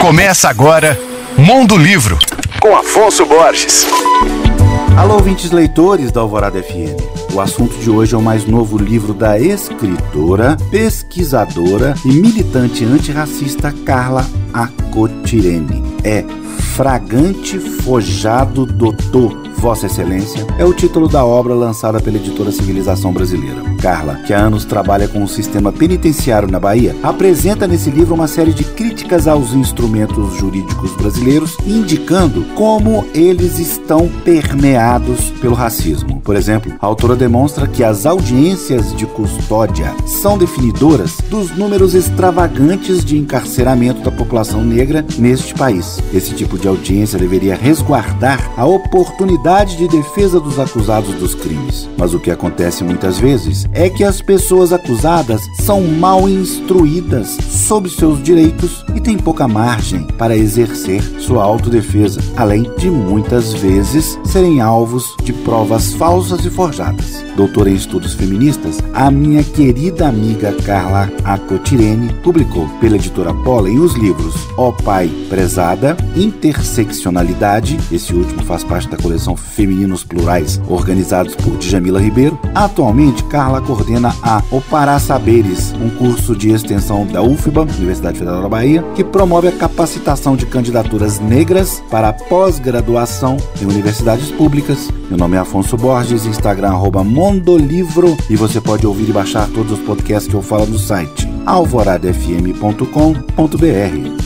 Começa agora Mundo Livro, com Afonso Borges. Alô, ouvintes leitores da Alvorada FM. O assunto de hoje é o mais novo livro da escritora, pesquisadora e militante antirracista Carla Acotirene. É Fragante Fojado Doutor Vossa Excelência, é o título da obra lançada pela editora Civilização Brasileira. Carla, que há anos trabalha com o sistema penitenciário na Bahia, apresenta nesse livro uma série de críticas aos instrumentos jurídicos brasileiros, indicando como eles estão permeados pelo racismo. Por exemplo, a autora demonstra que as audiências de custódia são definidoras dos números extravagantes de encarceramento da população negra neste país. Esse tipo de audiência deveria resguardar a oportunidade de defesa dos acusados dos crimes. Mas o que acontece muitas vezes é que as pessoas acusadas são mal instruídas sobre seus direitos e têm pouca margem para exercer sua autodefesa, além de muitas vezes serem alvos de provas falsas e forjadas. Doutora em estudos feministas, a minha querida amiga Carla Acotirene publicou pela editora Pollen os livros Ó Pai Prezada, Interseccionalidade, esse último faz parte da coleção Femininos Plurais, organizados por Djamila Ribeiro. Atualmente, Carla coordena a Opará Saberes, um curso de extensão da UFBA, Universidade Federal da Bahia, que promove a capacitação de candidaturas negras para pós-graduação em universidades públicas. Meu nome é Afonso Borges, Instagram Mondolivro e você pode ouvir e baixar todos os podcasts que eu falo no site alvoradafm.com.br.